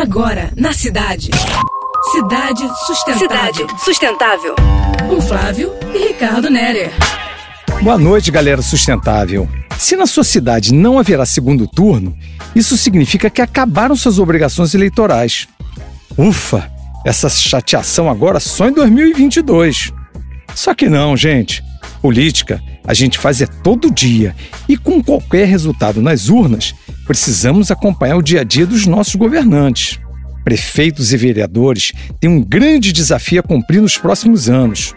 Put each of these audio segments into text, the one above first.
Agora, na cidade. Cidade Sustentável. Cidade Sustentável. Com Flávio e Ricardo Nerer. Boa noite, galera sustentável. Se na sua cidade não haverá segundo turno, isso significa que acabaram suas obrigações eleitorais. Ufa, essa chateação agora só em 2022. Só que não, gente. Política a gente faz é todo dia e com qualquer resultado nas urnas, precisamos acompanhar o dia a dia dos nossos governantes. Prefeitos e vereadores têm um grande desafio a cumprir nos próximos anos.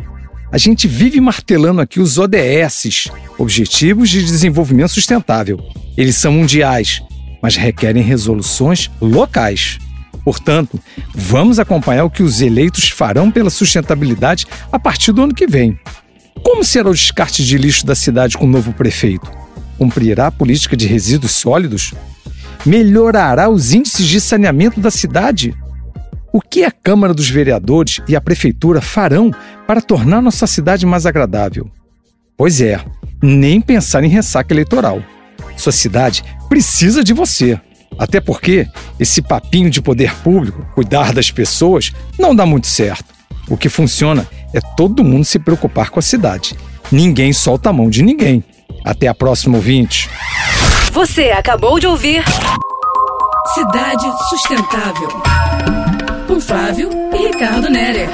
A gente vive martelando aqui os ODS, Objetivos de Desenvolvimento Sustentável. Eles são mundiais, mas requerem resoluções locais. Portanto, vamos acompanhar o que os eleitos farão pela sustentabilidade a partir do ano que vem. Como será o descarte de lixo da cidade com o novo prefeito? Cumprirá a política de resíduos sólidos? Melhorará os índices de saneamento da cidade? O que a Câmara dos Vereadores e a Prefeitura farão para tornar nossa cidade mais agradável? Pois é, nem pensar em ressaca eleitoral. Sua cidade precisa de você. Até porque esse papinho de poder público, cuidar das pessoas, não dá muito certo. O que funciona é todo mundo se preocupar com a cidade. Ninguém solta a mão de ninguém. Até a próxima, ouvinte. Você acabou de ouvir Cidade Sustentável. Com Flávio e Ricardo Nerer.